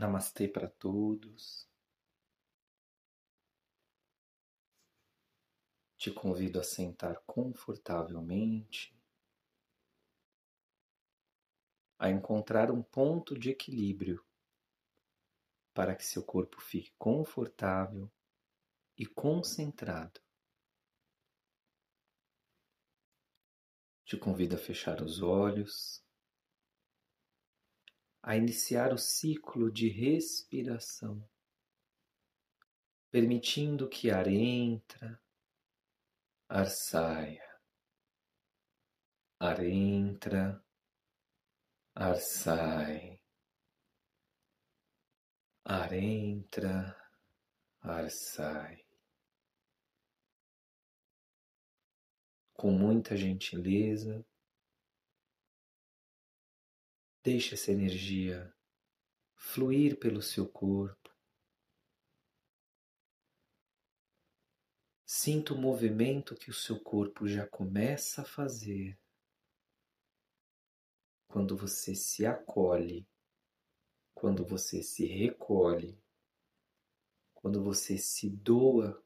Namastê para todos. Te convido a sentar confortavelmente, a encontrar um ponto de equilíbrio para que seu corpo fique confortável e concentrado. Te convido a fechar os olhos a iniciar o ciclo de respiração, permitindo que ar entra, ar saia, ar entra, ar sai, ar entra, ar sai. Com muita gentileza, Deixe essa energia fluir pelo seu corpo. Sinta o movimento que o seu corpo já começa a fazer quando você se acolhe, quando você se recolhe, quando você se doa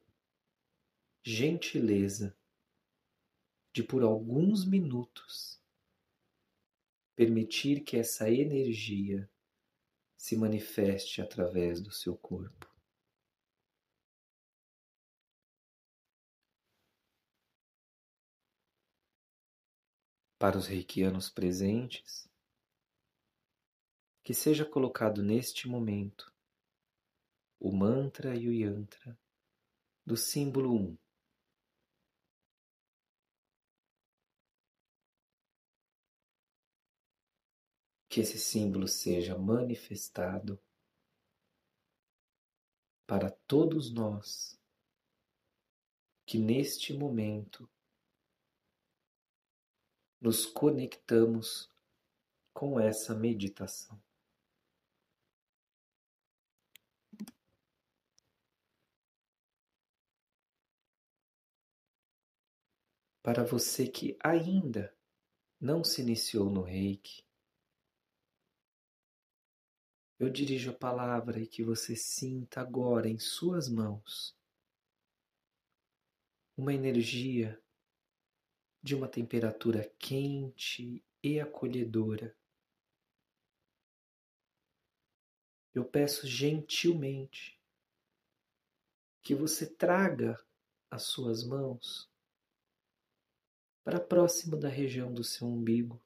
gentileza de por alguns minutos permitir que essa energia se manifeste através do seu corpo. Para os reikianos presentes, que seja colocado neste momento o mantra e o yantra do símbolo 1. Que esse símbolo seja manifestado para todos nós que neste momento nos conectamos com essa meditação. Para você que ainda não se iniciou no reiki, eu dirijo a palavra e que você sinta agora em suas mãos uma energia de uma temperatura quente e acolhedora. Eu peço gentilmente que você traga as suas mãos para próximo da região do seu umbigo.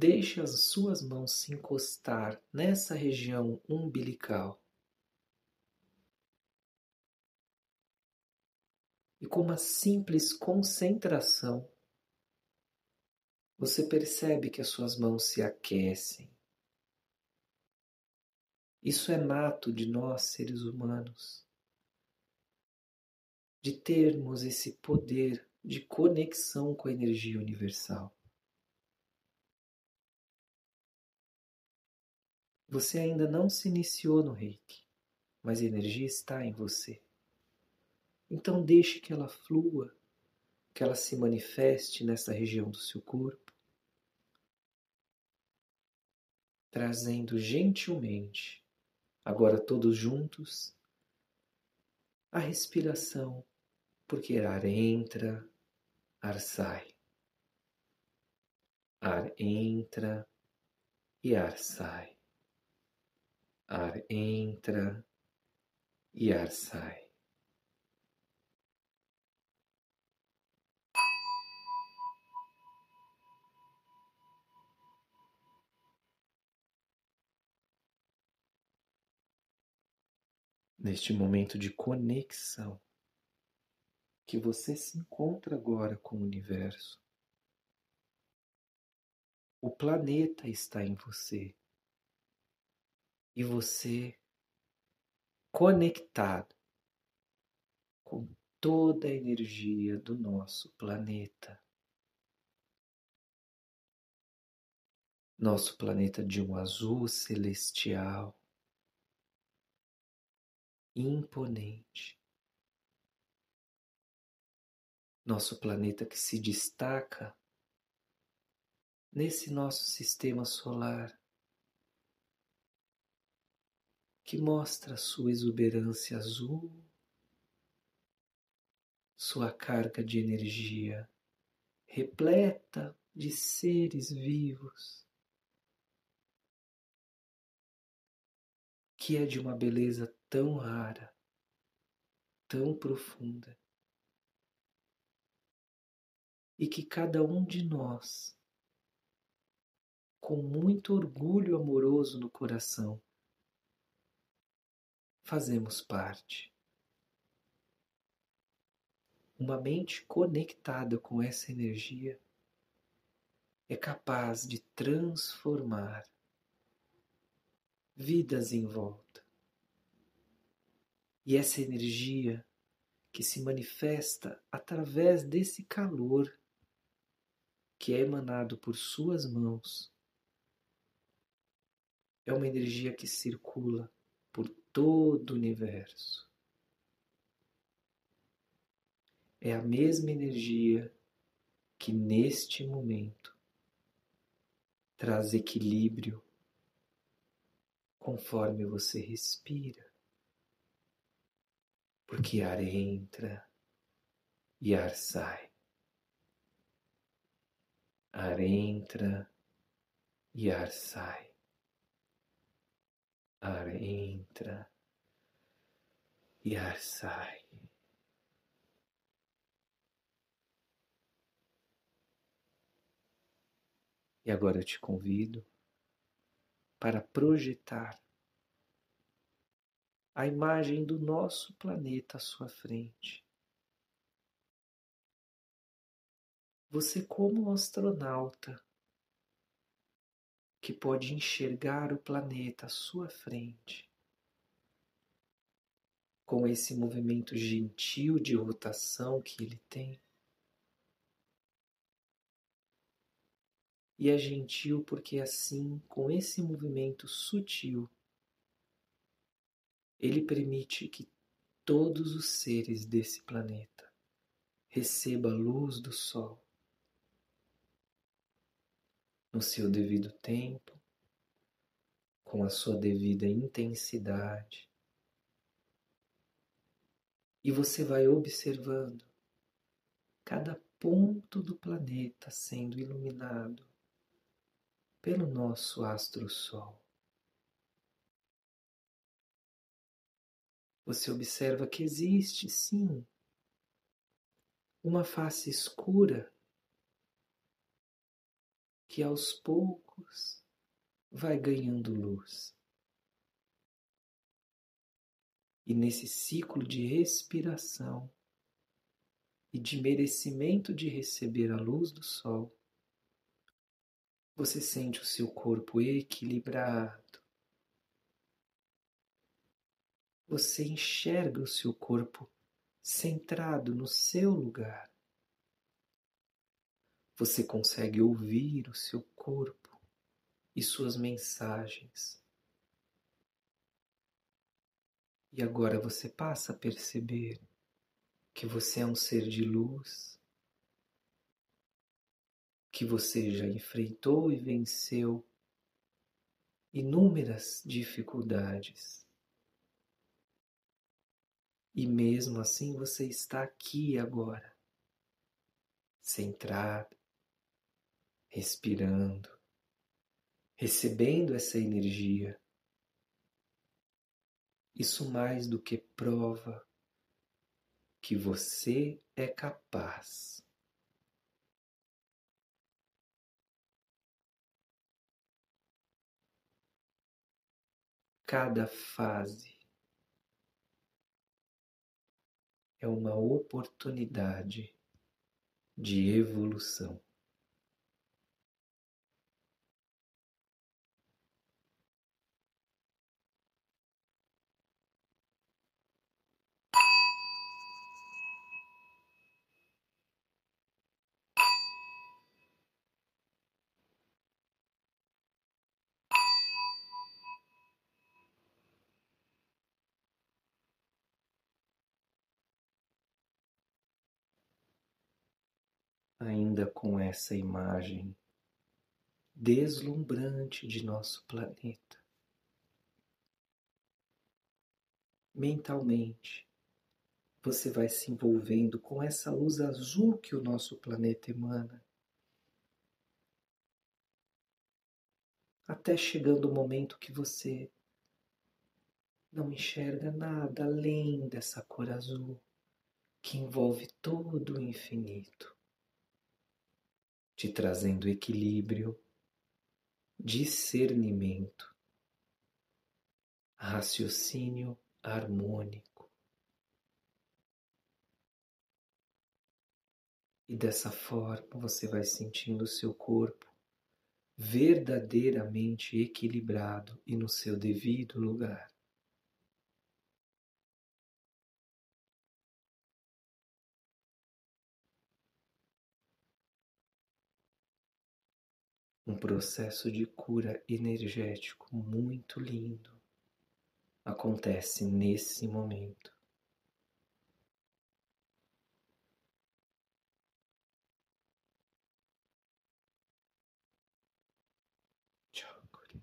Deixe as suas mãos se encostar nessa região umbilical. E com uma simples concentração, você percebe que as suas mãos se aquecem. Isso é nato de nós, seres humanos, de termos esse poder de conexão com a energia universal. Você ainda não se iniciou no reiki, mas a energia está em você. Então deixe que ela flua, que ela se manifeste nessa região do seu corpo, trazendo gentilmente, agora todos juntos, a respiração, porque ar entra, ar sai. Ar entra e ar sai. Ar entra e ar sai. Neste momento de conexão que você se encontra agora com o universo, o planeta está em você e você conectado com toda a energia do nosso planeta. Nosso planeta de um azul celestial imponente. Nosso planeta que se destaca nesse nosso sistema solar que mostra sua exuberância azul, sua carga de energia repleta de seres vivos, que é de uma beleza tão rara, tão profunda, e que cada um de nós, com muito orgulho amoroso no coração, fazemos parte. Uma mente conectada com essa energia é capaz de transformar vidas em volta. E essa energia que se manifesta através desse calor que é emanado por suas mãos é uma energia que circula por todo o universo. É a mesma energia que neste momento traz equilíbrio conforme você respira. Porque ar entra e ar sai. Ar entra e ar sai ar entra e ar sai. E agora eu te convido para projetar a imagem do nosso planeta à sua frente. Você, como um astronauta, que pode enxergar o planeta à sua frente. Com esse movimento gentil de rotação que ele tem. E é gentil porque assim, com esse movimento sutil, ele permite que todos os seres desse planeta recebam a luz do Sol no seu devido tempo, com a sua devida intensidade. E você vai observando cada ponto do planeta sendo iluminado pelo nosso astro-sol. Você observa que existe sim uma face escura que aos poucos vai ganhando luz. E nesse ciclo de respiração e de merecimento de receber a luz do sol, você sente o seu corpo equilibrado. Você enxerga o seu corpo centrado no seu lugar. Você consegue ouvir o seu corpo e suas mensagens. E agora você passa a perceber que você é um ser de luz, que você já enfrentou e venceu inúmeras dificuldades. E mesmo assim você está aqui agora, centrado, respirando, recebendo essa energia. Isso mais do que prova que você é capaz. Cada fase é uma oportunidade de evolução. Ainda com essa imagem deslumbrante de nosso planeta. Mentalmente, você vai se envolvendo com essa luz azul que o nosso planeta emana. Até chegando o momento que você não enxerga nada além dessa cor azul que envolve todo o infinito, te trazendo equilíbrio, discernimento, raciocínio harmônico. E dessa forma você vai sentindo o seu corpo verdadeiramente equilibrado e no seu devido lugar. Um processo de cura energético muito lindo acontece nesse momento. Chokure.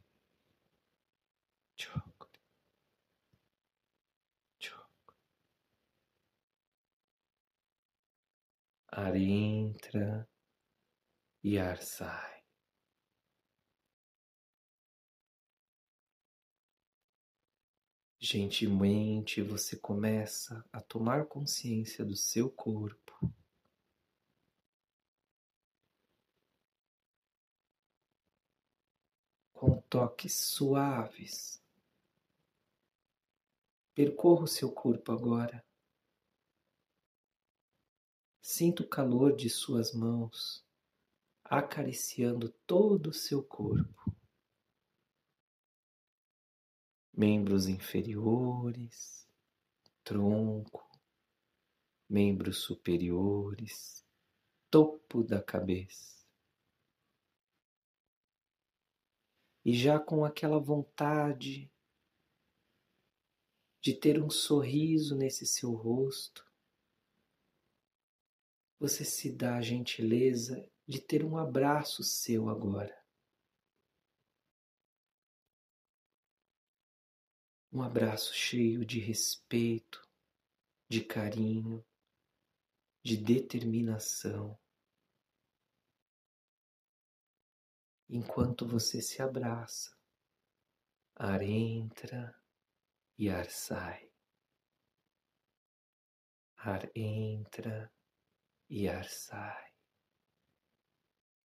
Ar entra e ar sai. Gentilmente você começa a tomar consciência do seu corpo. Com toques suaves. Percorra o seu corpo agora. Sinta o calor de suas mãos acariciando todo o seu corpo membros inferiores, tronco, membros superiores, topo da cabeça. E já com aquela vontade de ter um sorriso nesse seu rosto, você se dá a gentileza de ter um abraço seu agora. Um abraço cheio de respeito, de carinho, de determinação. Enquanto você se abraça, ar entra e ar sai. Ar entra e ar sai.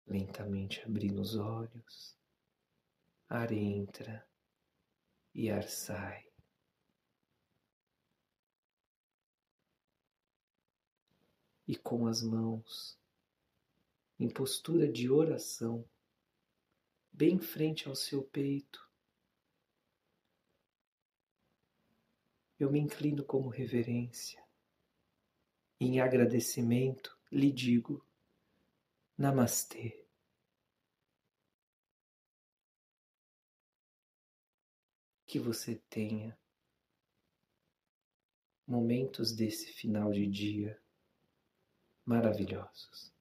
Lentamente abrindo os olhos, ar entra e ar sai. E com as mãos, em postura de oração, bem frente ao seu peito, eu me inclino como reverência. Em agradecimento, lhe digo: Namastê. Que você tenha momentos desse final de dia maravilhosos.